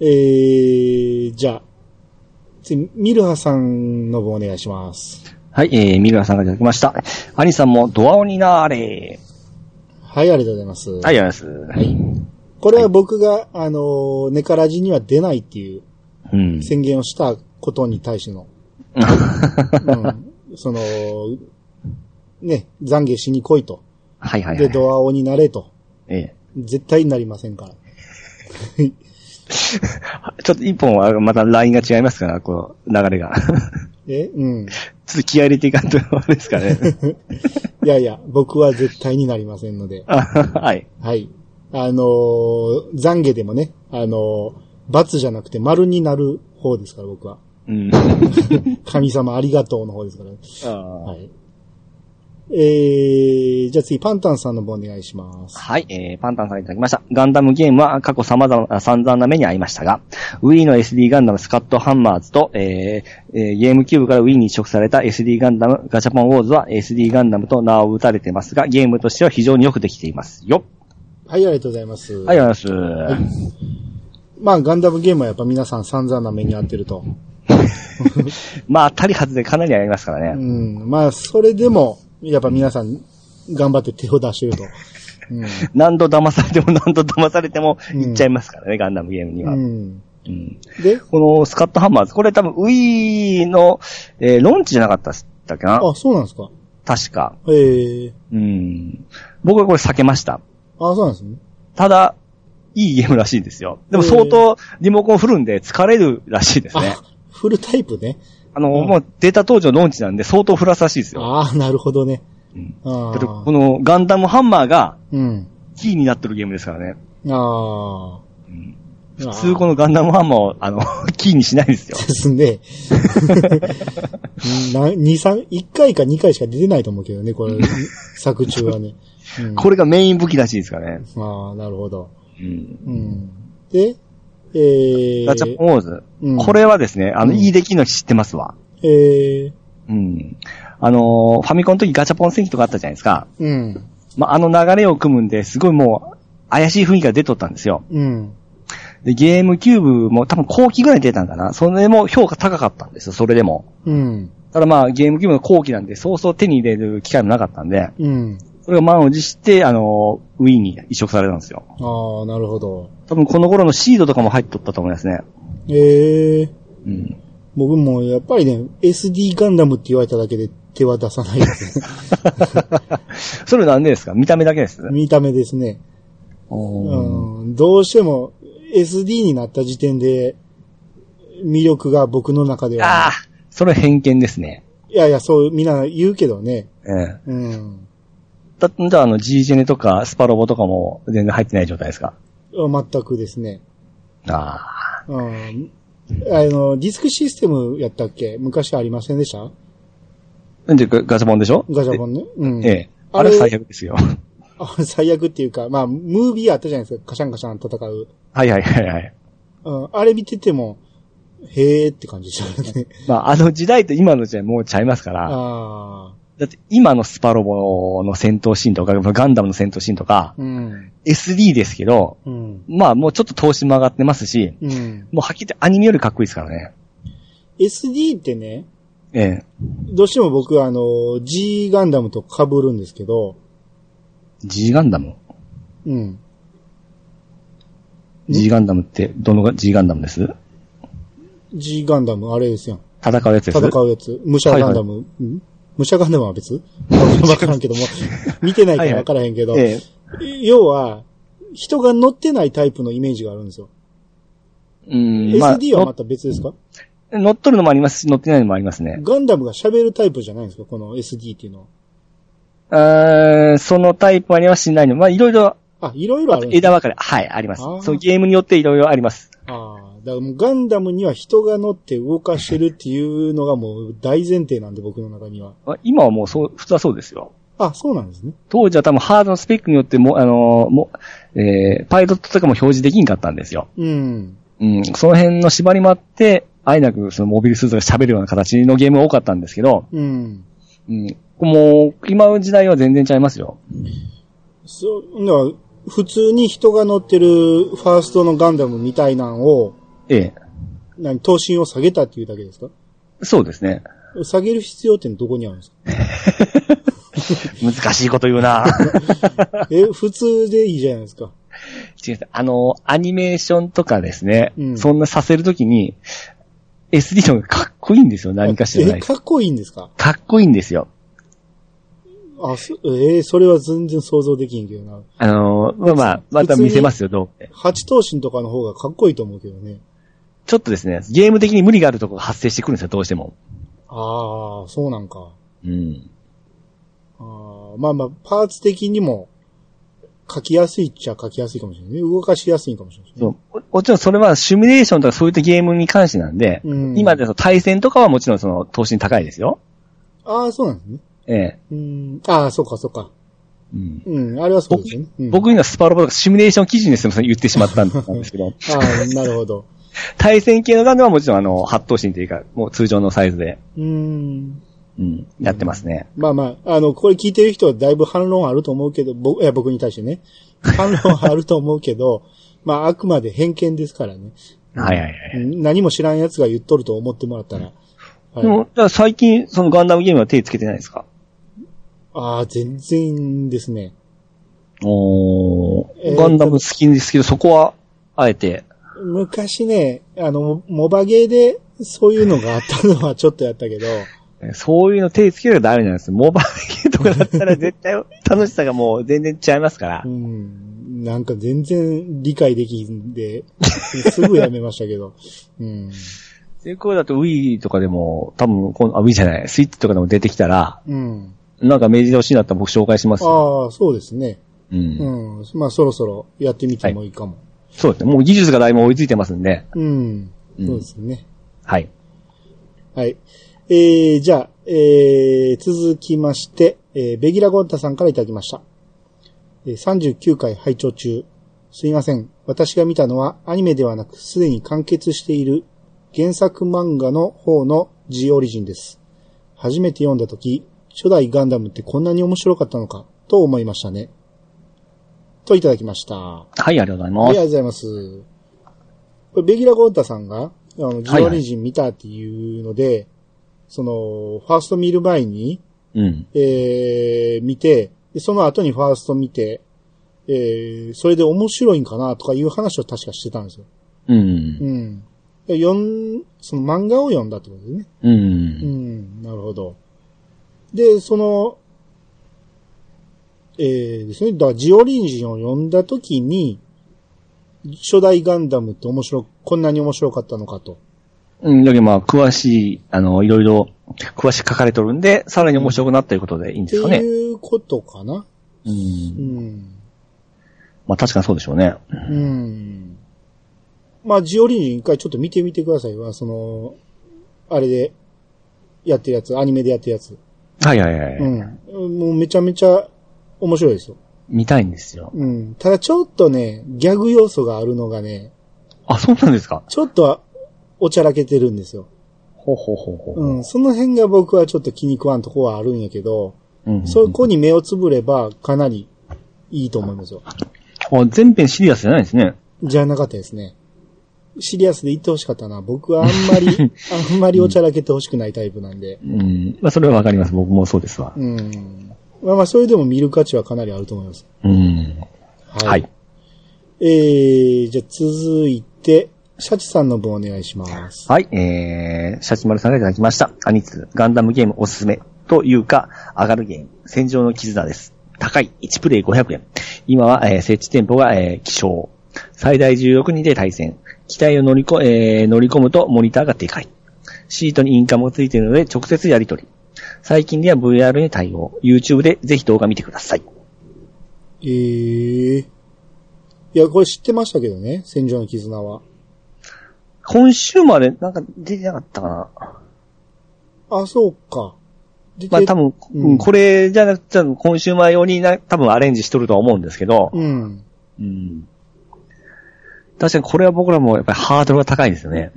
えー、じゃあ、次、ミルハさんの方お願いします。はい、えー、ミルラさんがいただきました。アニさんもドアオになーれ。はい、ありがとうございます。はい、ありがとうございます。はい。これは僕が、あのー、ネカラジには出ないっていううん。宣言をしたことに対しての、うん、その、ね、懺悔しに来いと。はいはいはで、い。ドアオになれと。ええ。絶対になりませんから。ちょっと一本はまたラインが違いますから、こう、流れが。え？うん。ちょっと気合い入れていかんと、あれですかね。いやいや、僕は絶対になりませんので。あはい。はい。あのー懺悔でもね、あのー罰じゃなくて丸になる方ですから、僕は。うん。神様ありがとうの方ですから。あはい。えー、じゃあ次、パンタンさんの方お願いします。はい、えー、パンタンさんいただきました。ガンダムゲームは過去様々な散々な目に遭いましたが、Wii の SD ガンダムスカットハンマーズと、えーえーゲームキューブから Wii に移植された SD ガンダムガチャポンウォーズは SD ガンダムと名を打たれてますが、ゲームとしては非常によくできていますよ。はい、ありがとうございます。はい、ありがとうございます。まあ、ガンダムゲームはやっぱ皆さん散々な目に遭ってると。まあ、当たり外れかなりありますからうね。ん。まあ、それでも、やっぱ皆さん頑張って手を出してると。うん。何度騙されても何度騙されてもいっちゃいますからね、ガンダムゲームには。うん。うんで、このスカットハンマーズ、これ多分 Wii の、えーロンチじゃなかったっけな？あ、そうなんですか。確か。ええうん。僕はこれ避けました。あ、そうなんですね。ただ、いいゲームらしいですよ。でもへー相当リモコン振るんで疲れるらしいですね。あ、フルタイプね。あの、うんもうデータ当時のローンチなんで相当振らすらしいですよ。ああ、なるほどね。うんこのガンダムハンマーがうん。キーになってるゲームですからね。ああ。うん普普通このガンダムハンマーを、あの、キーにしないですよ。ですね。な、二三、一回か二回しか出てないと思うけどね、これ、作中はね。うん、これがメイン武器らしいですからね。ああ、なるほど。うんうん。で、えー、ガチャポンウォーズ。うんこれはですね、あの、うんいい出来の知ってますわ。えー、うん。あのーファミコンの時ガチャポン戦記とかあったじゃないですか。うん。まあ、あの流れを組むんで、すごいもう、怪しい雰囲気が出とったんですよ。うん。で、ゲームキューブも多分後期ぐらいに出たんかな。それでも評価高かったんですよ、それでも。うん。ただまあ、ゲームキューブの後期なんで、そうそう手に入れる機会もなかったんで、うん。それが満を持して、あのーウィーンに移植されたんですよ。ああ、なるほど。多分この頃のシードとかも入っとったと思いますね。ええー、うん。僕もやっぱりね、SD ガンダムって言われただけで手は出さないですね。それなんでですか？見た目だけです？見た目ですね。うん。どうしても SD になった時点で魅力が僕の中では、ああ、それ偏見ですね。いやいや、そうみんな言うけどね。ええ。うん。だじゃあ、あの、G ジェネとか、スパロボとかも全然入ってない状態ですか？全くですね。ああ。うん。あの、ディスクシステムやったっけ？昔ありませんでした？なんでガガチャポンでしょ？ガチャポンね。うん。ええ。あれは最悪ですよ。あれ最悪っていうか、まあ、ムービーあったじゃないですか。カシャンカシャン戦う。はいはいはいはい。うん。あれ見てても、へーって感じでしたね。まあ、あの時代と今の時代もうちゃいますから、ああ。だって今のスパロボの戦闘シーンとか、ガンダムの戦闘シーンとか、うん。SD ですけど、うん。まあもうちょっと投資も上がってますし、うん。もうはっきり言ってアニメよりかっこいいですからね。SD ってね、ええ。どうしても僕はあの、G ガンダムと被るんですけど、G ガンダム？うん。?G ガンダムって、どのが G ガンダムです？G ガンダム、あれですよ。戦うやつです？戦うやつ。武者ガンダム。ん武者ガンダムは別？わからんけども、見てないからわからへんけど、え要は、人が乗ってないタイプのイメージがあるんですよ。え。うん。SD はままた別ですか、あ、乗っ取るのもありますし、乗ってないのもありますね。ガンダムが喋るタイプじゃないんですか？この SD っていうのは。あーそのタイプありますしないの。まあ、いろいろ、あ、いろいろある枝分かれ。はい、あります。そう、ゲームによっていろいろあります。ああ。だからもうガンダムには人が乗って動かしてるっていうのがもう大前提なんで僕の中には。まあ今はもうそう、普通はそうですよ。あ、そうなんですね。当時は多分ハードのスペックによっても、あのーもう、えー、パイロットとかも表示できんかったんですよ。うん。うん、その辺の縛りもあって、あえなくそのモビルスーツが喋るような形のゲームが多かったんですけど、うん。うん、もう、今の時代は全然ちゃいますよ。そう、普通に人が乗ってるファーストのガンダムみたいなのをええ。何、等身を下げたっていうだけですか？そうですね。下げる必要ってどこにあるんですか？難しいこと言うな え、普通でいいじゃないですか。違うあの、アニメーションとかですね、うんそんなさせるときに、SD の方がかっこいいんですよ、何かしらなえ、い。かっこいいんですか？かっこいいんですよ。あ、そえーそれは全然想像できんけどな。あの、まあまあ、また見せますよ、どう八頭身とかの方がかっこいいと思うけどね。ちょっとですね、ゲーム的に無理があるところが発生してくるんですよ、どうしても。ああ、そうなんか。うん。あーまあまあ、パーツ的にも書きやすいっちゃ書きやすいかもしれないね。動かしやすいかもしれないね。そう。ももちろんそれはシミュレーションとかそういったゲームに関してなんで、うん今で対戦とかはもちろんその投資に高いですよ。ああ、そうなんですね。ええ。うん。ああ、そうか、そうか。うんうん、あれはそうですよね。うん、僕にはスパロボとかシミュレーション基準ですよ、言ってしまったんですけど、ああ、なるほど。対戦系のガンダムはもちろんあの、八頭身というか、もう通常のサイズで、うん。うん、やってますね。まあまあ、あの、これ聞いてる人はだいぶ反論あると思うけど、僕、いや、僕に対してね。反論あると思うけど、まあ、あくまで偏見ですからね。はいはいはい。うん何も知らん奴が言っとると思ってもらったら。はいでも、最近、そのガンダムゲームは手つけてないですか？ああ、全然ですね。おー、えーガンダム好きですけど、そこは、あえて、昔ね、あの、モバゲーでそういうのがあったのはちょっとやったけど、え そういうの手つけるとダメなんですよ。モバゲーとかだったら絶対楽しさがもう全然違いますからう。ん、なんか全然理解できんで、すぐやめましたけど。うん。で、これだと Wii とかでも、多分この、あ、Wii じゃない、スイッチとかでも出てきたら、うん。なんか明治で欲しいなったら僕紹介しますよ。ああ、そうですね。うん。うん。まあそろそろやってみてもいいかも。そうですね。もう技術がだいぶ追いついてますんで。うん。うんそうですね。はい。はい。えー、じゃあ、えー、続きまして、えー、ベギラゴンタさんからいただきました。えー、39回拝聴中。すいません。私が見たのはアニメではなくすでに完結している原作漫画の方の G オリジンです。初めて読んだ時、初代ガンダムってこんなに面白かったのかと思いましたね。といただきました。はい、ありがとうございあます。りがとうございます。これ、ベギラ・ゴータさんが、あの、ジはいはいオリジン見たっていうので、その、ファースト見る前に、うん。えー、見て、でその後にファースト見て、えー、それで面白いんかなとかいう話を確かしてたんですよ。うん。うん。で読ん、その漫画を読んだってことですね。う。うんん、なるほど。で、その、えー、ですね。だから、ジオリジンを読んだときに、初代ガンダムって面白、こんなに面白かったのかと。うん。だけどまあ、詳しい、あの、いろいろ、詳しく書かれてるんで、さらに面白くなったということでいいんですかね。いうことかな。う。うんん。まあ、確かにそうでしょうね。うん。まあ、ジオリジン一回ちょっと見てみてくださいわ。その、あれで、やってるやつ、アニメでやってるやつ。はいはいはい。うん。もうめちゃめちゃ面白いですよ。見たいんですよ。うん。ただちょっとね、ギャグ要素があるのがね、あ、そうなんですか？ちょっとおちゃらけてるんですよ。ほうほうほうほう。うん。その辺が僕はちょっと気に食わんとこはあるんやけど、うん。そこに目をつぶればかなりいいと思いますよ。あ全編シリアスじゃないですね。じゃなかったですね。シリアスで言ってほしかったな。僕はあんまり、あんまりおちゃらけてほしくないタイプなんで。うん。まあ、それはわかります。僕もそうですわ。うん。まあまあ、それでも見る価値はかなりあると思います。うん。はい。はい。えー、じゃあ続いて、シャチさんの分お願いします。はい、えー、シャチマルさんがいただきました。アニツ、ガンダムゲームおすすめというか、上がるゲーム、戦場の絆です。高い、1プレイ500円。今は、えー設置店舗が、えー希少。最大16人で対戦。機体を乗りこ、えー乗り込むとモニターがでかい。シートにインカムがついているので直接やり取り。最近では VR に対応。YouTube でぜひ動画見てください。えー。いや、これ知ってましたけどね、戦場の絆は。今週までなんか出てなかったかな。あ、そうか。でまあ多分、うんうんこれじゃなくて、今週前用にな、多分アレンジしとるとは思うんですけど、うん。うん。確かにこれは僕らもやっぱりハードルが高いですよね。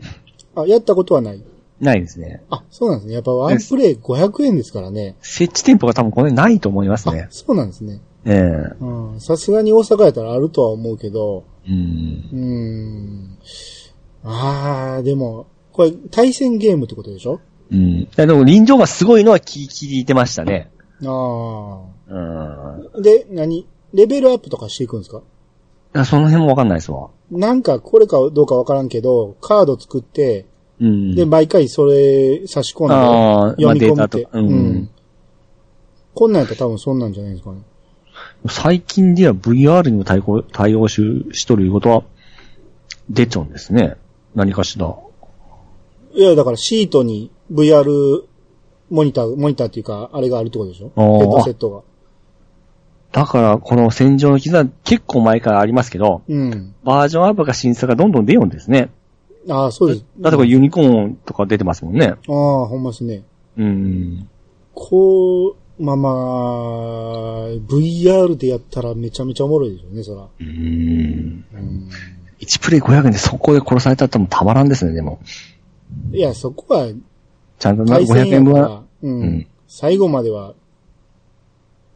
あ、やったことはない。ないですね。あ、そうなんですね。やっぱワンプレイ500円ですからね。設置店舗が多分これないと思いますあね、。そうなんですね。ええうん。さすがに大阪やったらあるとは思うけど、うん。うーん。あー、でも、これ対戦ゲームってことでしょ？うん。でも臨場がすごいのは聞聞いてましたね。あうん。ー。で、何？レベルアップとかしていくんですか？その辺もわかんないですわ。なんかこれかどうかわからんけど、カード作って、うん。で、毎回それ差し込んで、ああ、読み込むまあってデータとか。うん。こんなんやったら多分そんなんじゃないですかね。最近では VR にも対応、対応ししとるいうことは、出ちゃうんですね。何かしら。いや、だからシートに VR モニター、モニターっていうか、あれがあるってことでしょ？ヘッドセットが。だから、この戦場の絆は結構前からありますけど、うん。バージョンアップが審査がどんどん出ようんですね。ああ、そうです。だってこれユニコーンとか出てますもんね。ああ、ほんまですね。うん。こう、まあまあ、VR でやったらめちゃめちゃおもろいでしょうね、そら。うん。うん。1プレイ500円でそこで殺されたってもたまらんですね、でも。いや、そこはちゃんとな500対戦や円分は。うん、うん最後までは、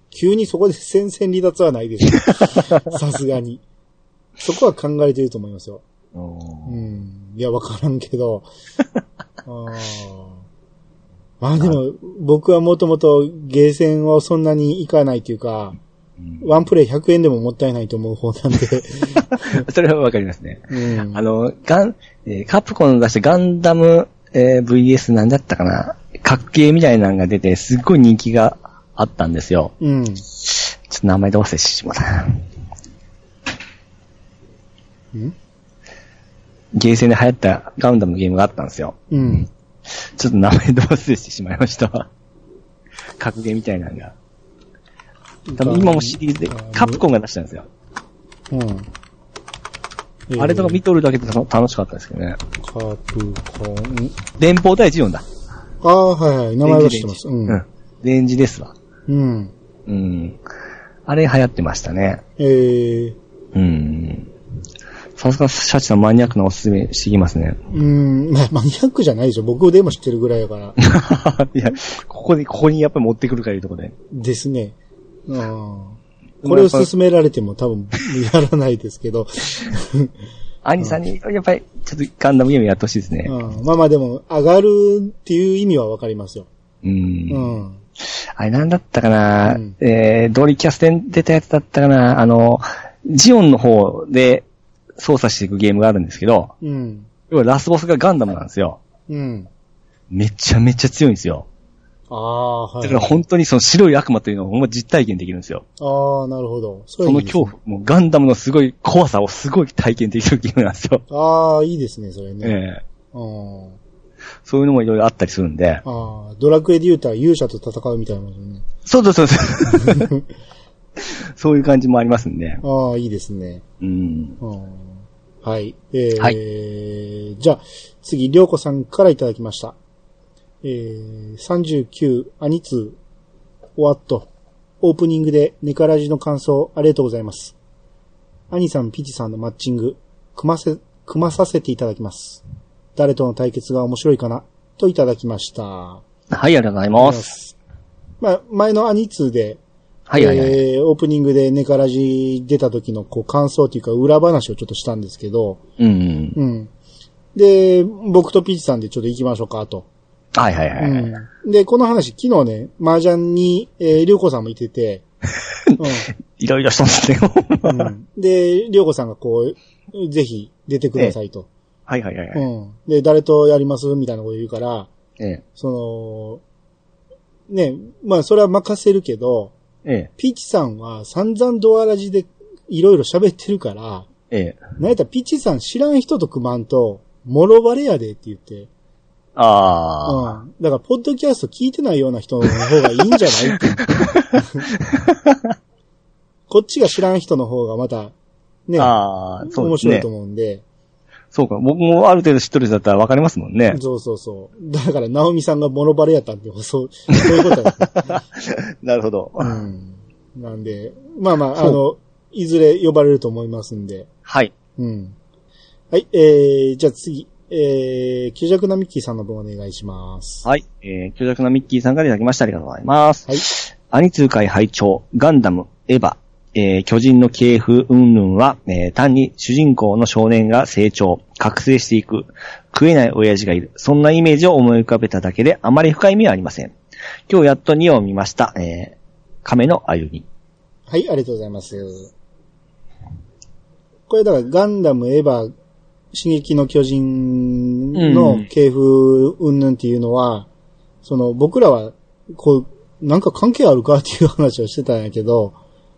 急にそこで戦線離脱はないでしょ。さすがに。そこは考えてると思いますよ。ううん。いや、わからんけど。ああでも、僕はもともとゲーセンをそんなに行かないというか、んワンプレイ100円でももったいないと思う方なんで。それはわかりますね。うん。あの、ガン、えーカプコンの出したガンダム、えー VS なんだったかな格ゲーみたいなのが出て、すっごい人気があったんですよ。うん。ちょっと名前どうせしまった。ん？ゲーセンで流行ったガンダムのゲームがあったんですよ。うん。ちょっと名前どうせしてしまいましたわ。格ゲーみたいなのが。多分今もシリーズで、カプコンが出したんですよ。うん。えーあれとか見とるだけで楽楽しかったですけどね。カプコン。連邦対14だ。ああ、はいはい。名前は知ってます。うん。うん。レンジですわ。うん。うん。あれ流行ってましたね。えー、うん。さすがシャチさんマニアックなおすすめしてきますね。うん、まあ、マニアックじゃないでしょ。僕でも知ってるぐらいだから。いや、ここで、ここにやっぱり持ってくるからいうところで。ですね。うん。これを勧められても多分やらないですけど。アニさんに、やっぱり、ちょっとガンダムゲームやってほしいですね。うん、まあまあでも、上がるっていう意味はわかりますよ。うん。うん。あれなんだったかな、うんえー、ドリキャスで出たやつだったかなあの、ジオンの方で操作していくゲームがあるんですけど、うん。要はラスボスがガンダムなんですよ。うん。めちゃめちゃ強いんですよ。ああ、はい。だから本当にその白い悪魔というのをほんま実体験できるんですよ。ああ、なるほど。そその恐怖、もうガンダムのすごい怖さをすごい体験できるゲームなんですよ。怖。ああ、いいですね、それえね。えうん。そういうのもいろいろあったりするんで。ああ、ドラクエで言うたら勇者と戦うみたいなもんね。そうそうそうそう。そういう感じもありますんで。ああ、いいですね。うん。うんはい。えーはいじゃあ、次、りょうこさんからいただきました。えー、39アニツー、終わっと。オープニングでネカラジの感想ありがとうございます。アニさん、ピチさんのマッチング、組ませ、組まさせていただきます。誰との対決が面白いかなといただきました。はい、ありがとうございます。まあ、前のアニツーで、はいはいはい。えーオープニングでネカラジ出た時のこう感想というか裏話をちょっとしたんですけど、うん。うん。で、僕とピーチさんでちょっと行きましょうか、と。はいはいはい。うん。で、この話、昨日ね、麻雀に、えー、りょうこさんもいてて、いろいろしたんですね。うん。うん。で、りょうこさんがこう、ぜひ出てくださいと。はいはいはい。うん。で、誰とやりますみたいなこと言うから、えその、ね、まあ、それは任せるけど、え。えピーチさんは散々ドアラジでいろいろ喋ってるから、え。ええ。なんやったらピッチさん知らん人と組まんと、もろバレやでって言って。ああ。うん。だから、ポッドキャスト聞いてないような人の方がいいんじゃないって。こっちが知らん人の方がまた、ね、ああ、そうですね面白いと。思うんで、そうか。僕もある程度知っとる人だったらわかりますもんね。そうそうそう。だから、ナオミさんがモノバレやったんで、そう、そういうことだ、なるほど。うん。なんで、まあまあ、あの、いずれ呼ばれると思いますんで、はい。うん。はい、えー、じゃあ次、えー、キュジャクナミッキーさんの分お願いします。はい。えー、巨弱なミッキーさんからいただきました。ありがとうございます。はい。アニ通会拝聴ガンダム、エヴァ、えー巨人の系譜云々は、えー単に主人公の少年が成長、覚醒していく、食えない親父がいる、そんなイメージを思い浮かべただけであまり深い意味はありません。今日やっと2を見ました、えー亀の歩み。はい、ありがとうございます。これだからガンダム、エヴァ、進撃の巨人の系譜云々っていうのは、その僕らは、こう、なんか関係あるかっていう話をしてたんやけど、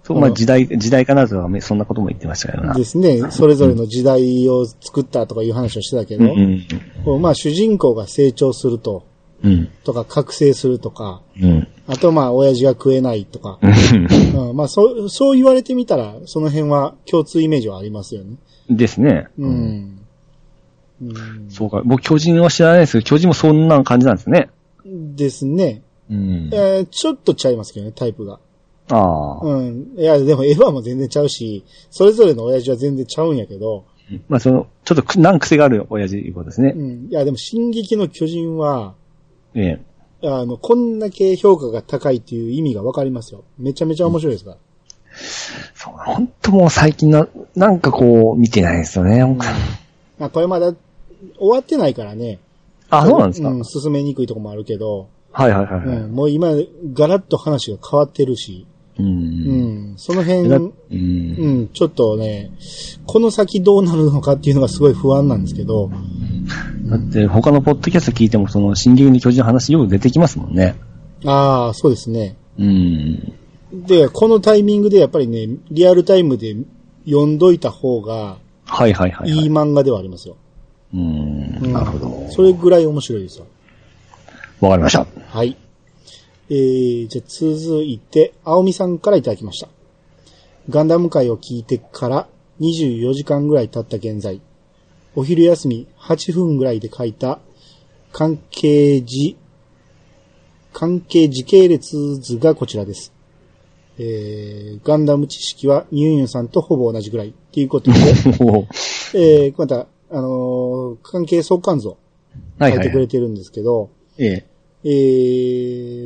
そう、まあ時代、時代かなとはそんなことも言ってましたけどな。ですね、それぞれの時代を作ったとかいう話をしてたけど、うんまあ主人公が成長すると、うん。とか覚醒するとか、うん。あとまあ親父が食えないとか、うん、まあそう、そう言われてみたら、その辺は共通イメージはありますよね。ですね。うん。うん、そうか。僕、巨人は知らないですけど、巨人もそんな感じなんですね。ですね。うん。えーちょっとちゃいますけどね、タイプが。ああ。うん。いや、でもエヴァも全然ちゃうし、それぞれの親父は全然ちゃうんやけど、まあ、その、ちょっとく、なん癖がある親父いうことですねう。ん。いや、でも進撃の巨人は、ええ。あの、こんだけ評価が高いっていう意味がわかりますよ。めちゃめちゃ面白いですから。そう、本当もう最近の、なんかこう、見てないですよね。まあ、これまだ終わってないからね。あ、そうなんですか、うん、進めにくいとこもあるけど、はいはいはいはい。うん、もう今、ガラッと話が変わってるし、う。うんん、その辺、だううん。ん、ちょっとね、この先どうなるのかっていうのがすごい不安なんですけど、だって、他のポッドキャスト聞いても、その、進撃の巨人の話よく出てきますもんね。ああ、そうですね。うん。で、このタイミングでやっぱりね、リアルタイムで読んどいた方がはいはいはい、はいい。い漫画ではありますよ。うん。うんなるほど。それぐらい面白いですよ。わかりました。はい。えー、じゃあ続いて、青みさんからいただきました。ガンダム会を聞いてから24時間ぐらい経った現在、お昼休み8分ぐらいで書いた関係時、関係時系列図がこちらです。えー、ガンダム知識はニューユンさんとほぼ同じぐらいっていうことで、えー、また、あのー関係相関図をはいはいいはい。書てくれてるんですけど、ええ。え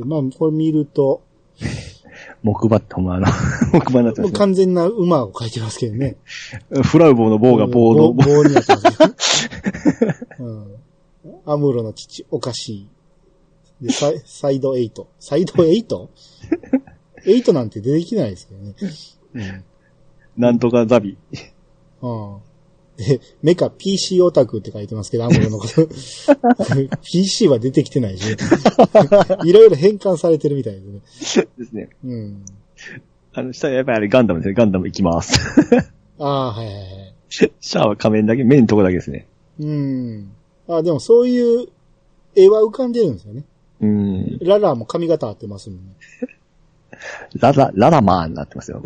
ー、まあ、これ見ると、木馬ってほんまあの、木馬になってますね。完全な馬を書いてますけどね。フラウボーの棒がボード。棒棒になってますね。うん。アムロの父、おかしい。で、サイサイド8。サイド 8?8 なんて出てきないですけどね。なんとかザビ。うん。うん。で、メカ PC オタクって書いてますけど、アムロのこと。PC は出てきてないし、ね、いろいろ変換されてるみたいですね。ですね。うん。あの、下はやっぱりあれガンダムですね。ガンダム行きます。ああ、はいはいはい。シャアは仮面だけ、目のとこだけですね。うん。あ、でもそういう絵は浮かんでるんですよね。うん。ララも髪型合ってますもんね。ララ、ララマーになってますよ。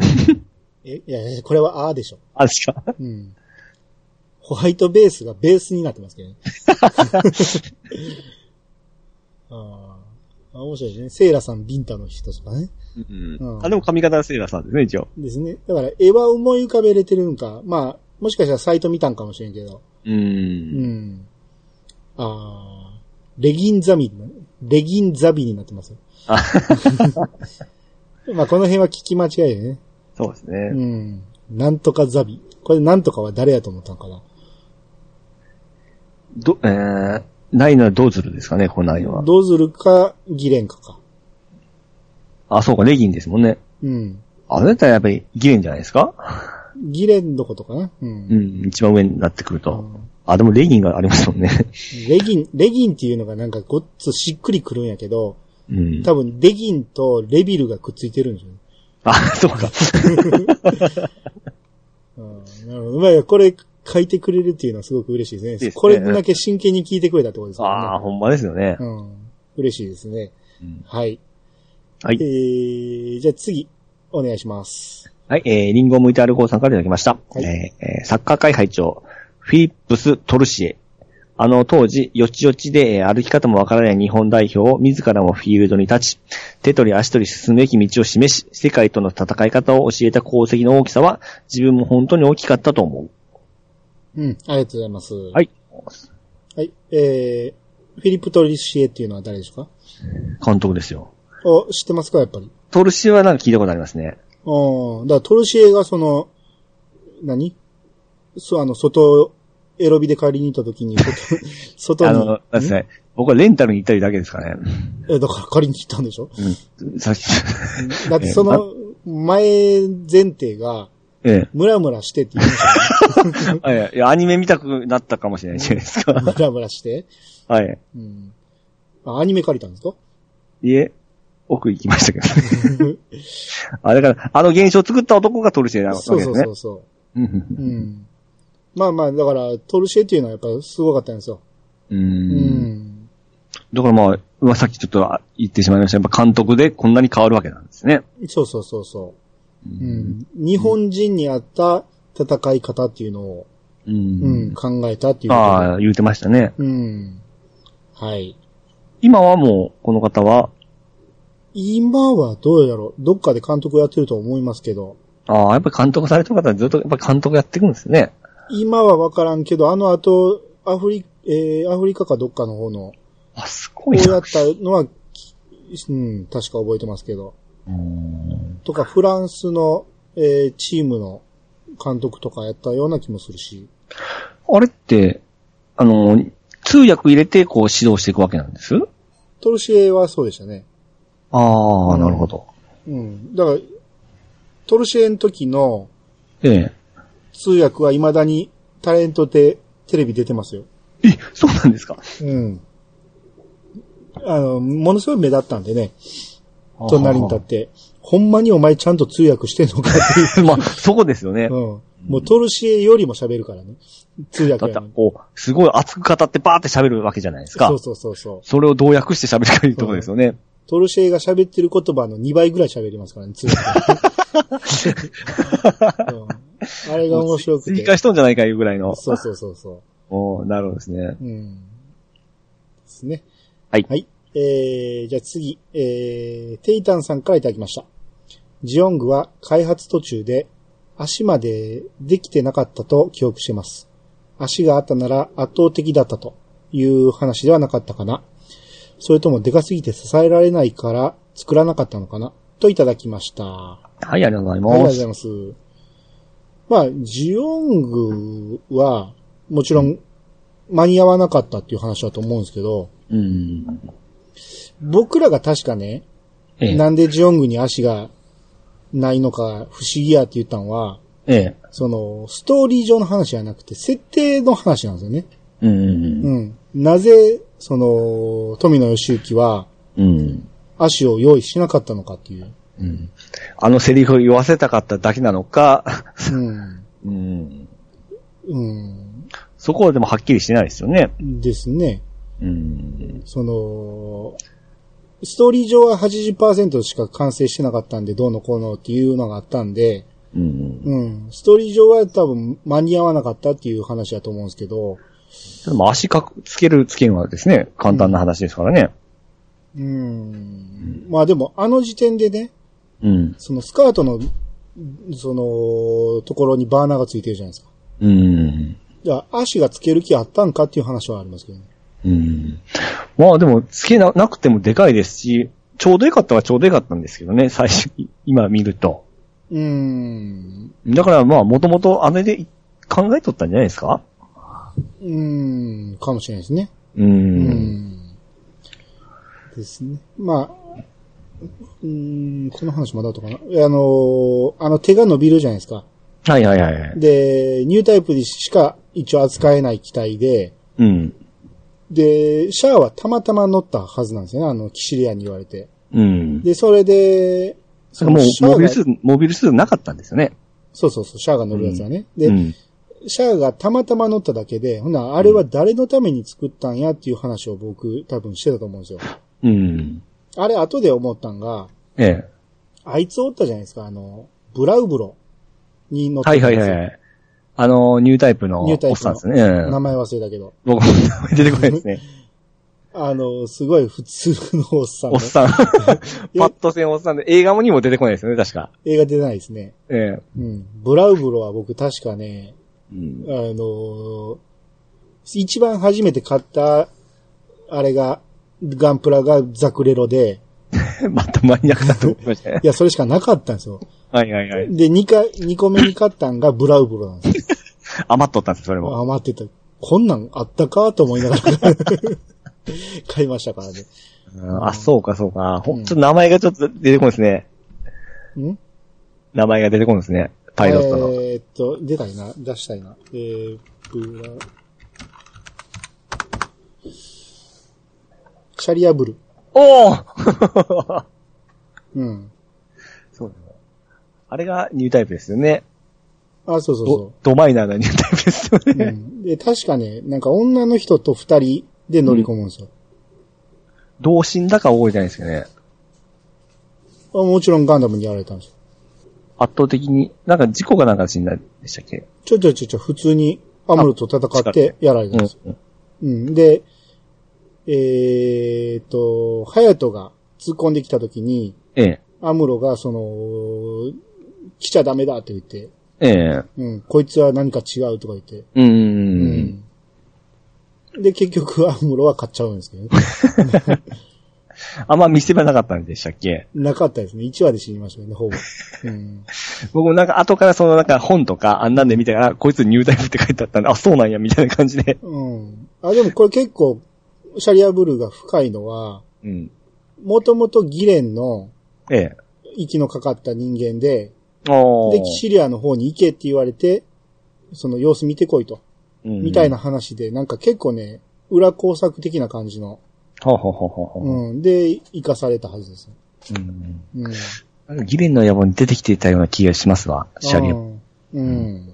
え、いやこれはあーでしょ。あ、ですかうん。ホワイトベースがベースになってますけどね。ああ。面白いですね。セイラさん、ビンタの人とかね。うんうんあ、でも髪型はセイラさんですね、一応。ですね。だから、絵は思い浮かべれてるんか。まあ、もしかしたらサイト見たんかもしれんけど。う。うんん。ああ。レギンザミ、レギンザビになってますよ。あ まあ、この辺は聞き間違いでね。そうですね。うん。なんとかザビ。これなんとかは誰やと思ったのかなど、えー、ないのはどうするですかね、この内容は。どうするか、ギレンかか。あ、そうか、レギンですもんね。うん。あれだったらやっぱりギレンじゃないですか？ギレンのことかなう。うんん、一番上になってくると。うんあ、でもレギンがありますもんね。レギン、レギンっていうのがなんかごっつしっくりくるんやけど、うん。多分レギンとレビルがくっついてるんですよね。あ、そうか。うん。なるほど。まあ、これ書いてくれるっていうのはすごく嬉しいですね。いいですねこれだけ真剣に聞いてくれたってことですね。ああ、ほんまですよね。うん。嬉しいですね。うんはい。はいえー、じゃあ次、お願いします。はい、えー、リンゴ向いてある号さんからいただきました。はいえーえーサッカー会会長、フィリップス・トルシエ。あの当時、よちよちでえー歩き方もわからない日本代表を自らもフィールドに立ち、手取り足取り進むべき道を示し、世界との戦い方を教えた功績の大きさは、自分も本当に大きかったと思うん、ありがとうございます。う。はい。はい。えー、フィリップ・トリシエっていうのは誰ですか？監督ですよ。お、知ってますか？やっぱり。トルシエはなんか聞いたことありますね。うん。だからトルシエがその、何？そう、あの、外、エロビで借りに行った時に、外 外に。あの、ですね。僕はレンタルに行ったりだけですかね。え、だから借りに行ったんでしょ？うん。さっき。だってその、前前提が、ええ。ムラムラしてって言いました よあいやいや、アニメ見たくなったかもしれないじゃないですか。ムラムラして。はい。うん。あ、アニメ借りたんですか？いえ、奥行きましたけど。あ、だから、あの現象を作った男がトルシエなわけですね。そうそうそう。うんうん。まあまあ、だから、トルシエっていうのはやっぱすごかったんですよ。う。うんん。だからまあ、まあさっきちょっと言ってしまいましたやっぱ監督でこんなに変わるわけなんですね。そうそうそうそう。うん。日本人に合った戦い方っていうのを、ううん、ん。考えたっていうああ、言うてましたね。うん。はい。今はもう、この方は、今はどうやろうどっかで監督やってると思いますけど、ああ、やっぱり監督されてる方はずっとやっぱ監督やっていくんですね。今はわからんけど、あの後、アフリ、えー、アフリカかどっかの方の、あ、すごいな。こうやったのは、きうん、確か覚えてますけど。うんとか、フランスの、えー、チームの監督とかやったような気もするし。あれって、あの、通訳入れてこう指導していくわけなんです？トルシエはそうでしたね。ああ、うんなるほど。うん。だから、トルシエの時のええ。通訳は未だにタレントでテレビ出てますよ。え、そうなんですか？うん。あの、ものすごい目立ったんでね、隣に立って、ほんまにお前ちゃんと通訳してんのかっていう。まあ、そこですよね。うん。もうトルシエよりも喋るからね。通訳だってやのに、こう、すごい熱く語ってバーって喋るわけじゃないですか。そうそうそうそう。それをどう訳して喋るかいうところですよね。トルシエが喋ってる言葉の2倍ぐらい喋りますからね、通訳。うんあれが面白くて。追加しとんじゃないかいうぐらいの。そうそうそうそ おーなるほどですね。う。うん。ですね。はいはい。えー、じゃあ次、えー、テイタンさんからいただきました。ジオングは開発途中で足までできてなかったと記憶してます。足があったなら圧倒的だったという話ではなかったかな。それともでかすぎて支えられないから作らなかったのかな？といただきました。はい、ありがとうございはい、ありがとうます。ございます。まあ、ジオングは、もちろん、間に合わなかったっていう話だと思うんですけど、うん。僕らが確かね、ええ。なんでジオングに足がないのか不思議やって言ったのは、ええ。その、ストーリー上の話じゃなくて、設定の話なんですよね。うんうんうん。なぜ、その、富野義行はうん。うん。足を用意しなかったのかっていう。うん。あのセリフを言わせたかっただけなのか、うん。うん。うん。そこはでもはっきりしてないですよね。ですね。うん。その、ストーリー上は80%しか完成してなかったんで、どうのこうのっていうのがあったんで、うん。うん。ストーリー上は多分間に合わなかったっていう話だと思うんですけど、でも足かく、つけるつけんはですね、簡単な話ですからね。うん。まあでも、あの時点でね、うん。そのスカートの、その、ところにバーナーがついてるじゃないですか。うん。じゃあ、足がつける気あったんかっていう話はありますけどね。うん。まあでも、つけななくてもでかいですし、ちょうどよかったはちょうどよかったんですけどね、最初、今見ると。うん。だからまあ、もともとあれで考えとったんじゃないですか？うん、かもしれないですね。う。うんん。ですね。まあ、うん、この話まだとかな？あの、あの手が伸びるじゃないですか。はいはいはい。で、ニュータイプでしか一応扱えない機体で、うん。で、シャアはたまたま乗ったはずなんですよね、あの、キシリアに言われて。うん。で、それで、それもう、モビルスーツ、モビルスーツなかったんですよね。そうそうそう、シャアが乗るやつはね。で、うん。シャアがたまたま乗っただけで、ほな、あれは誰のために作ったんやっていう話を僕多分してたと思うんですよ。うん。あれ後で思ったんが、ええ。あいつおったじゃないですか、あの、ブラウブロに乗ったはいはいはい。あの、ニュータイプのニュータイプのおっさんですね。うん名前忘れたけど。僕も名前出てこないですね。あの、すごい普通のおっさんねおっさん。パッとせんおっさんで、映画にも出てこないですよね、確か。映画出てないですね。ええ。うん。ブラウブロは僕確かね、うんあのー一番初めて買った、あれが、ガンプラがザクレロで、またマニアックだと思いましたねい。や、それしかなかったんですよ。はいはいはい。で、2回、二個目に買ったんがブラウブロなんですよ。余っとったんです、それも。余ってた。こんなんあったかと思いながら 買いましたからね。うんあ、そうかそうか。ほうんんと名前がちょっと出てこんですね。ん？名前が出てこんですね。パイロットの。えーっと、出たいな、出したいな。えー、ブラ、シャリアブル。おお うん。そうだねあれがニュータイプですよね。あ、そうそうドそドマイナーなニュータイプですよう。うね。ん。で、確かね、なんか女の人と二人で乗り込むんですよ。同心だか覚えてないですけどね。あもちろんガンダムにやられたんですよ。圧倒的に、なんか事故がなんか死んだんでしたっけ？ちょちょちょちょ、普通にアムロと戦ってやられたんですよ。うん。うん。で、えーっと、ハヤトが突っ込んできた時に、ええ。アムロがその、来ちゃダメだって言って、ええ。うん、こいつは何か違うとか言って、うー。。うんで、結局ア ムロは買っちゃうんですけどね。あんま見せ場なかったんでしたっけ？なかったですね。1話で死にましたよね、ほぼ。うん。僕もなんか後からそのなんか本とかあんなんで見たから、こいつニュータイプって書いてあったんで、あ、そうなんや、みたいな感じで。うん。あ、でもこれ結構、シャリアブルーが深いのは、うん。もともとギレンのええ。息のかかった人間で、で、シリアの方に行けって言われて、その様子見てこいと。みたいな。話で、なんか結構ね、裏工作的な感じの、ほうほうほうん。で、生かされたはずです。うんうん。ギレンの野望に出てきていたような気がしますわ、シャリア。うん。うん。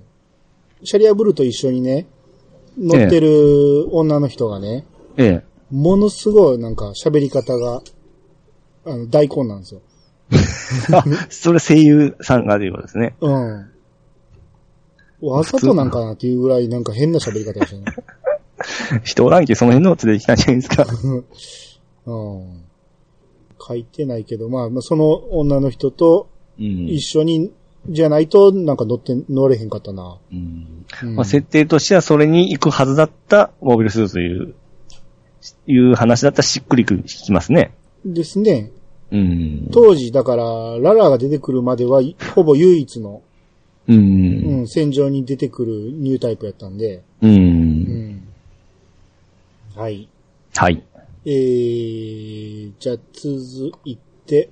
シャリアブルーと一緒にね、乗ってる女の人がね、ええ。ものすごいなんか喋り方が、あの、大根なんですよ。あ、それ声優さんがということですね。うん。わざとなんかなっていうぐらいなんか変な喋り方でしたね。人おらんけその辺の連れてきたんじゃないですか。うん。書いてないけど、まあ、まあその女の人とうん一緒に、じゃないとなんか乗って、乗れへんかったな。うんうんまあ、設定としてはそれに行くはずだったモビルスーツという、いう話だったらしっくりききますね。ですね。うん。当時、だから、ララが出てくるまでは、ほぼ唯一の、う。うんん、戦場に出てくるニュータイプやったんで、う。うんん。はい。はい。えー、じゃあ続いて、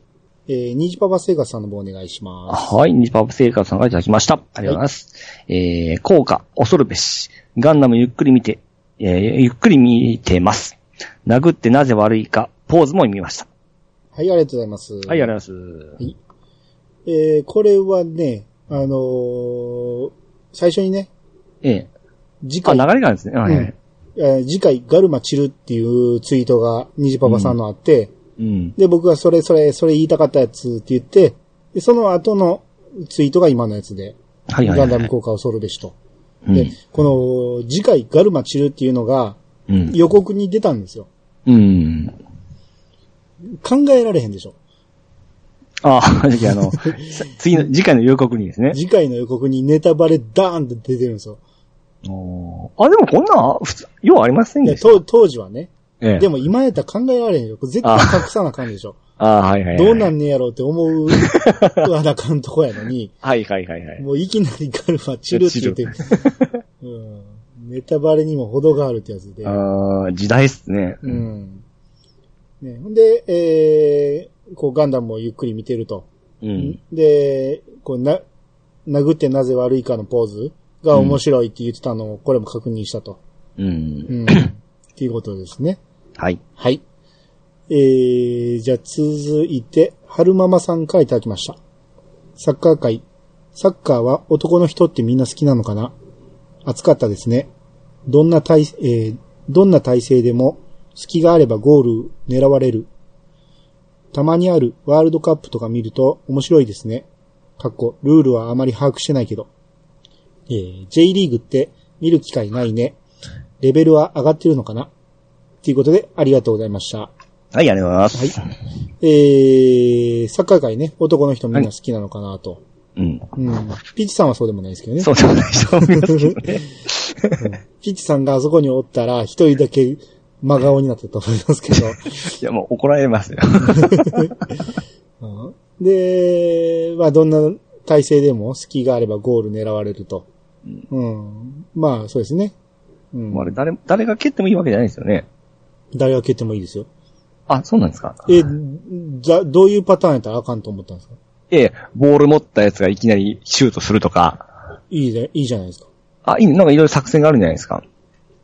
えー、ニジパパセガさんの方お願いします。はい。ニジパパ生活さんからいただきました。ありがとうございます。えー、効果、恐るべし。ガンダムゆっくり見て、えー、ゆっくり見てます。殴ってなぜ悪いか、ポーズも見ました。はい、ありがとうございます。はい、ありがとうございます。はいえー、これはね、あのー最初にね、ええ次あ、回、流れがあるんですね。はい、はい。えー次回ガルマチルっていうツイートがニジパパさんのあって、うん。で、僕がそれそれ、それ言いたかったやつって言って、で、その後のツイートが今のやつで、はい、はい。ガンダム効果を恐るべしと。うんで、この次回ガルマチルっていうのがうん。予告に出たんですよ。うん。考えられへんでしょ。ああ、じゃあ、あの、さ 次の、次回の予告にですね。次回の予告にネタバレダーンって出てるんですよ。あ、でもこんなん、普通、ようありませんでした。当当時はね。ええでも今やったら考えられへんよ。絶対隠さなあかんでしょ。ああ、はいはいはい。どうなんねやろうって思うわなかんとこやのに、はいはいはいはい。もういきなりガルマチルって 言って、うん、ネタバレにも程があるってやつで。ああ、時代っすね。う。ん。ね、ほんで、えー、こうガンダムをゆっくり見てると。うん。で、こうな、殴ってなぜ悪いかのポーズが面白いって言ってたのを、これも確認したと。う。うんん。っていうことですね。はい。はい。えー、じゃあ続いて、春ママさんからいただきました。サッカー界。サッカーは男の人ってみんな好きなのかな？熱かったですね。どんな体、えー、どんな体勢でも隙があればゴール狙われる。たまにあるワールドカップとか見ると面白いですね。かっこ、ルールはあまり把握してないけど。えー、J リーグって見る機会ないね。レベルは上がってるのかなということで、ありがとうございました。はい、ありがとうございます。はい。えー、サッカー界ね、男の人みんな好きなのかなと。うん。うん。ピッチさんはそうでもないですけどね。そうでもないと思いますけどね。ピッチさんがあそこにおったら、一人だけ真顔になってたと思いますけど。いや、もう怒られますよ。うんで、まあ、どんな体勢でも隙があればゴール狙われると。うん。まあ、そうですね。うん。あれ、誰、誰が蹴ってもいいわけじゃないですよね。誰が蹴ってもいいですよ。あ、そうなんですかえ、ざ、どういうパターンやったらあかんと思ったんですか？ええ、ボール持ったやつがいきなりシュートするとか。いいね、いいじゃないですか。あ、いい、なんかいろいろ作戦があるんじゃないですか。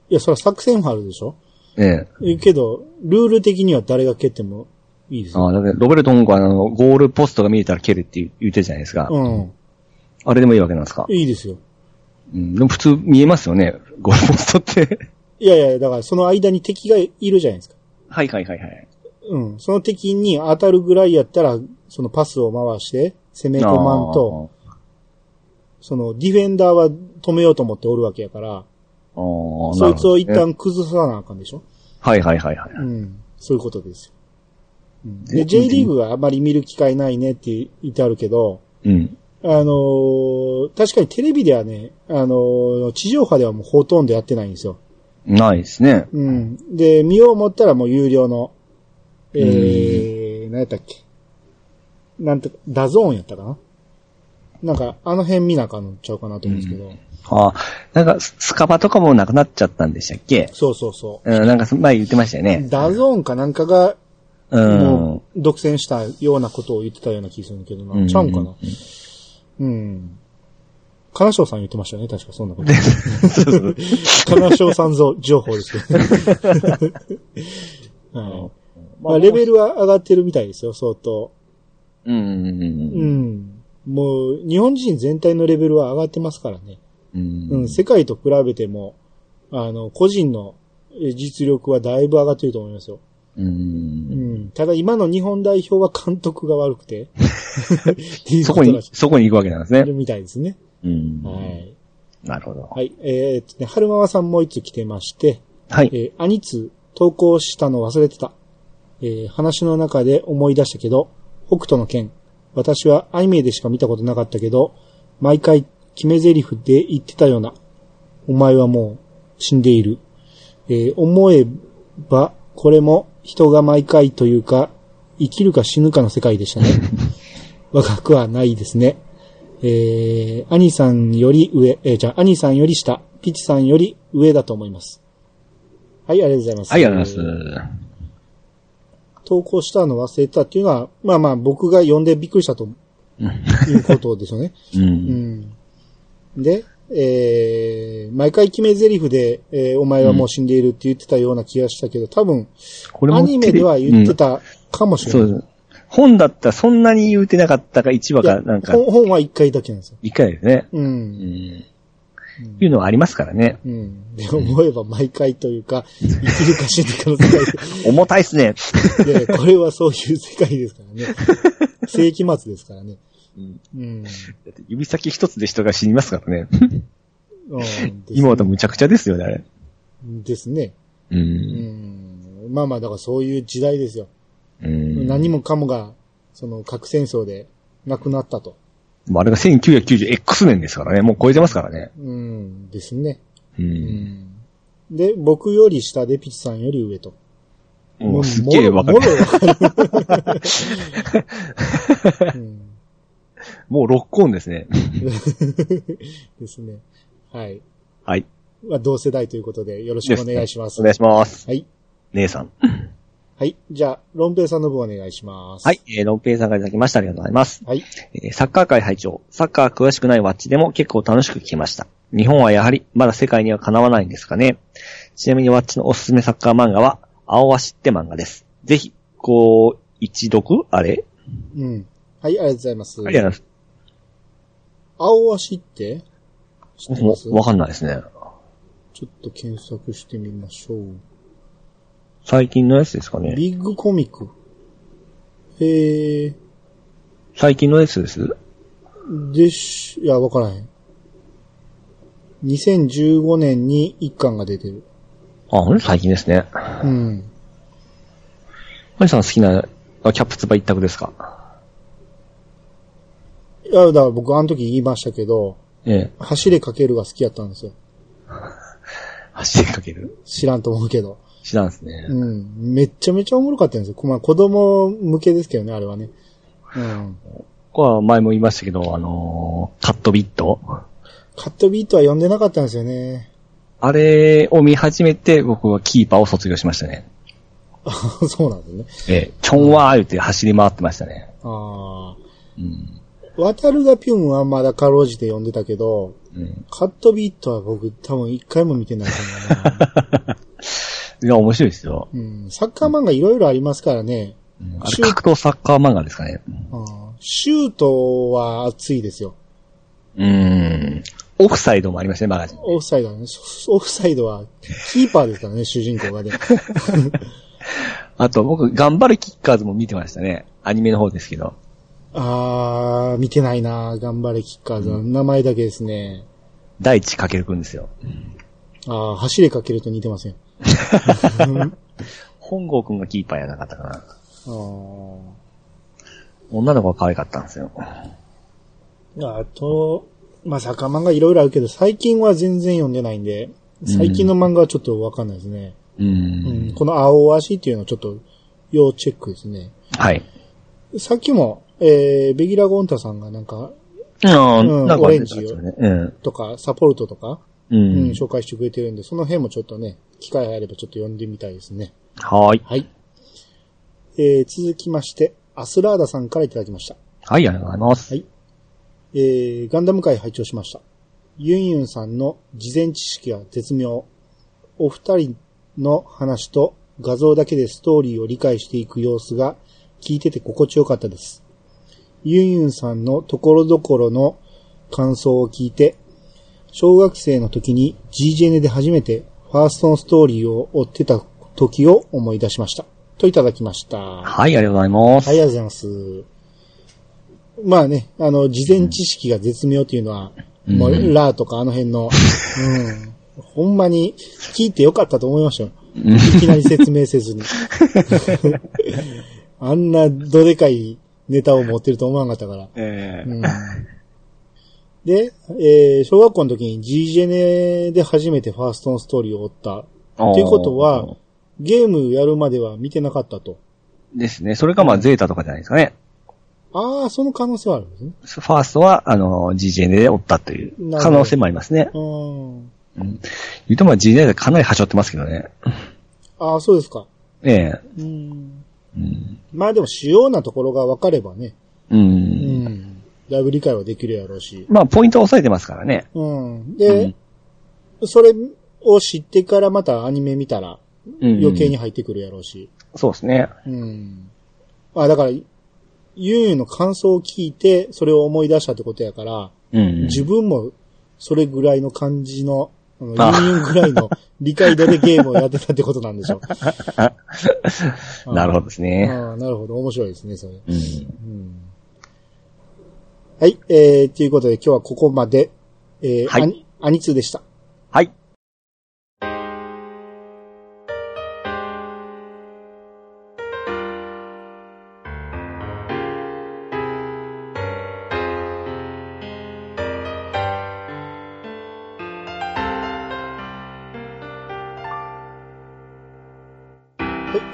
いや、それは作戦もあるでしょ？ええ。えけど、ルール的には誰が蹴ってもいいですよ。あだってロベルト・ンゴはあの、ゴールポストが見えたら蹴るって言ってるじゃないですか。うん。あれでもいいわけなんですか？いいですよ。うん、でも普通見えますよね。ゴールポストって。いやいや、だからその間に敵がいるじゃないですか。はいはいはいはい。うん。その敵に当たるぐらいやったら、そのパスを回して、攻め込まんと、そのディフェンダーは止めようと思っておるわけやから、そいつを一。旦崩さなあかんでしょ？はいはいはいはい。うん。そういうことですよ。うんでで、J リーグはあまり見る機会ないねって言ってあるけど、うん。あのー確かにテレビではね、あのー地上波ではもうほとんどやってないんですよ。ないですね。うん。で、見よう思ったらもう有料の、えー、何やったっけ？なんて、 DAZN やったかな？なんか、あの辺見なあかんのちゃうかなと思うんですけど。ああ、なんかススカパーとかもなくなっちゃったんでしたっけ？そうそうそうん、なんかそ前言ってましたよう。ね。DAZN かなんかが、うん。もう、独占したようなことを言ってたような気がするけどな。うんちゃうんかな？うん。金賞さん言ってましたよね、確かそんなこと。金賞さんぞ情報ですけど、は い。まあ、レベルは上がってるみたいですよ、相当。うん。う。うんん。もう、日本人全体のレベルは上がってますからね。うん。うん、世界と比べても、あの、個人のえ実力はだいぶ上がってると思いますよ。う。うんん。ただ今の日本代表は監督が悪くて。そことにそこに行くわけなんですね。みたいですね。うん。はい。なるほど。はい。えーっとね、春ママさんもう一つ来てまして、はい。えー、アニツ投稿したの忘れてた。えー話の中で思い出したけど、北斗の剣。私はアニメでしか見たことなかったけど、毎回決め台詞で言ってたような。お前はもう死んでいる。えー思えば、これも人が毎回というか、生きるか死ぬかの世界でしたね。若くはないですね。えー、兄さんより上、えーじゃあ、兄さんより下、ピチさんより上だと思います。はい、ありがとうございます。はい、ありがとうございます。投稿したの忘れたっていうのは、まあまあ僕が読んでびっくりしたということですよね。う。うんん。で、えー、毎回決め台詞で、えーお前はもう死んでいるって言ってたような気がしたけど、多分、これもアニメでは言ってたかもしれない。そうです。本だったらそんなに言うてなかったか、1話か、なんか、本本は一回だけなんですよ。一回ですね。う。うんん。いうのはありますからね。うん。で、思えば毎回というか、生きるか死ぬかの世界 重たいっすね。いやこれはそういう世界ですからね。世紀末ですからね。うん。だって指先一つで人が死にますからね。うん今とむちゃくちゃですよね、あれ。ですね。う。うんん。まあまあ、だからそういう時代ですよ。うん。何もかもが、その核戦争で亡くなったと。もうあれが 1990X 年ですからね。もう超えてますからね。うん。ですね。う。うんん。で、僕より下でピチさんより上と。もうすっげえわかるも。ろわかる。うんもうロックオンですね。ですね。はい。はい。まあ、同世代ということで、よろしくお願いします。お願いします。はい。姉さん。はい。じゃあ、ロンペイさんの分お願いします。はい。。えー、ロンペイさんからいただきました。ありがとうございます。はい。えーサッカー界会長、サッカー詳しくないワッチでも結構楽しく聞きました。日本はやはりまだ世界にはかなわないんですかね。ちなみにワッチのおすすめサッカー漫画は、青足って漫画です。ぜひ、こう、一読？あれ？うん。はい、ありがとうございます。ありがとうござい青足って？知ってまます？す。わかんないですね。ちょっと検索してみましょう。最近のやつですかね。ビッグコミック。へえ。最近のやつです？でし、いや、わからへん。2015年に一巻が出てる。あ、ほんと最近ですね。うん。マリさん好きな、あキャップツバ一択ですか？いや、だから僕あの時言いましたけど、ええ。走れかけるが好きやったんですよ。走りかける？知らんと思うけど。知らんですね。うん。めっちゃめちゃおもろかったんですよ。まあ子供向けですけどね、あれはね。うん。僕は前も言いましたけど、あのーカットビット？カットビートは読んでなかったんですよね。あれを見始めて、僕はキーパーを卒業しましたね。あ そうなんですね。ええ、キョンワー言って走り回ってましたね。あうん。あ。渡るがピュンはまだかろうじて読んでたけど、うん。カットビートは僕多分一回も見てないと思うな。いや、面白いですよ。うん、サッカー漫画いろいろありますからね。うんあれ格闘サッカー漫画ですかね。シュートは熱いですよ。うーん。オフサイドもありましたね、マガジン。オフサイドはね。オフサイドはキーパーですからね、主人公がね。あと、僕、頑張るキッカーズも見てましたね。アニメの方ですけど。あー、見てないな頑張れキッカーズは。名前だけですね。大地かけるくんですよ。あー、走れかけると似てません。本郷くんがキーパーやなかったかな。女の子が可愛かったんですよ。あと、まあ、サッカー漫画いろいろあるけど、最近は全然読んでないんで、最近の漫画はちょっとわかんないですね。ううんん。この青足っていうのはちょっと要チェックですね。はい。さっきも、えー、ベギラ・ゴンタさんがなんか、うんうんなんかオレンジをね。うん。とか、サポルトとか、ううん、ん。紹介してくれてるんで、その辺もちょっとね、機会あればちょっと読んでみたいですね。はーい。はい。えー、続きまして、アスラーダさんからいただきました。はい、ありがとうございます。はいえー、ガンダム会拝聴しました。ユンユンさんの事前知識は絶妙。お二人の話と画像だけでストーリーを理解していく様子が聞いてて心地よかったです。ユンユンさんのところどころの感想を聞いて、小学生の時に GGN で初めてファーストのストーリーを追ってた時を思い出しました。といただきました。はい、ありがとうございます。はい、ありがとうございます。まあね、あの、事前知識が絶妙っていうのは、うんもう、ラーとかあの辺の、うん、ほんまに聞いてよかったと思いましたよ。うんいきなり説明せずに。あんなどでかいネタを持ってると思わなかったから。えうん で、えー小学校の時に GGN で初めてファーストのストーリーを追った。ーっていうことは、ゲームやるまでは見てなかったと。ですね。それかまあ、ゼータとかじゃないですかね。ああ、その可能性はあるんですね。ファーストは、あの、GGN で追ったという可能性もありますね。うん。うん。言うとまあ GGN でかなりはしょってますけどね。ああ、そうですか。ええ。うん。うん。まあでも主要なところが分かればね、う。うんん。だいぶ理解はできるやろうし。まあ、ポイントは押さえてますからね。うん。で、それを知ってからまたアニメ見たらうん。余計に。入ってくるやろうし。そうですね。うん。あ、だから、ユンユンの感想を聞いて、それを思い出したってことやから、うん。自分もそれぐらいの感じの、あのあユンユンぐらいの理解度でゲームをやってたってことなんでしょう。なるほどですね。ああ、なるほど。面白いですね、それ。うん。うんはい、えー、ということで今日はここまで、えー、はいアニ、アニツーでした。はい。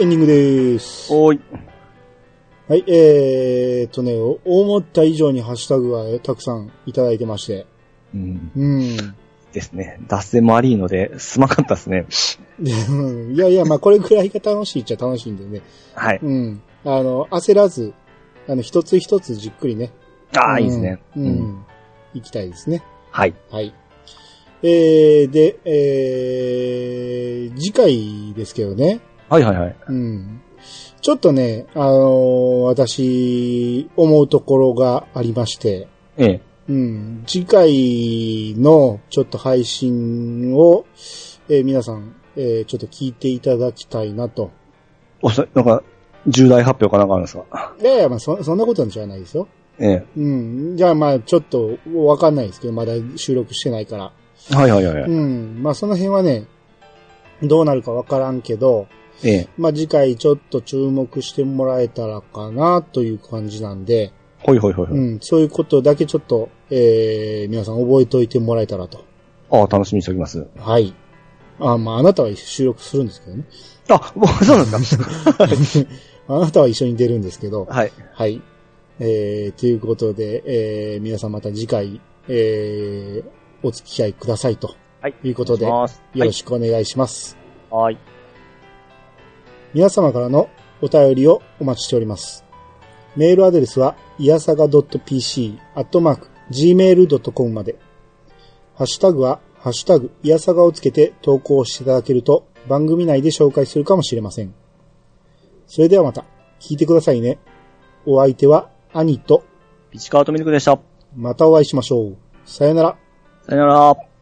エンディングです。おーい。はい、えーとね、お思った以上にハッシュタグがたくさんいただいてまして。うん。うん。ですね。脱線もありいので、すまなかったですね。いやいや、まあこれくらいが楽しいっちゃ楽しいんでね。はい。うん。あの、焦らず、あの、一つ一つじっくりね。ああ、うんいいですね。うん。うん。行きたいですね。はい。はい。えー、で、えー、次回ですけどね。はいはいはい。うん。ちょっとね、あのー私、思うところがありまして、ええ。うん。次回のちょっと配信を、えー皆さん、えーちょっと聞いていただきたいなと。おそ、なんか、重大発表かなんかあるんですか？いやいや、まあそ、そんなことじゃないですよ。ええ。うん。じゃあまあ、ちょっと、わかんないですけど、まだ収録してないから。はいはいはい。うん。まあ、その辺はね、どうなるかわからんけど、ええ。まあ、次回ちょっと注目してもらえたらかな、という感じなんで、ほいほいほいほい。うん。そういうことだけちょっと、えー、皆さん覚えておいてもらえたらと。ああ、楽しみにしておきます。はい。あ、まあ、あなたは収録するんですけどね。あ、もうそうなんですか？あなたは一緒に出るんですけど、はい。はい。えー、ということで、えー、皆さんまた次回、えー、お付き合いくださいとはい。いうことで、よお願いしますろしくお願いします。はい。皆様からのお便りをお待ちしております。メールアドレスは、いやさが .pc、アットマーク、gmail.com まで。ハッシュタグは、ハッシュタグ、いやさがをつけて投稿していただけると、番組内で紹介するかもしれません。それではまた、聞いてくださいね。お相手は、兄と、ピチカートミルクでした。またお会いしましょう。さよなら。さよなら。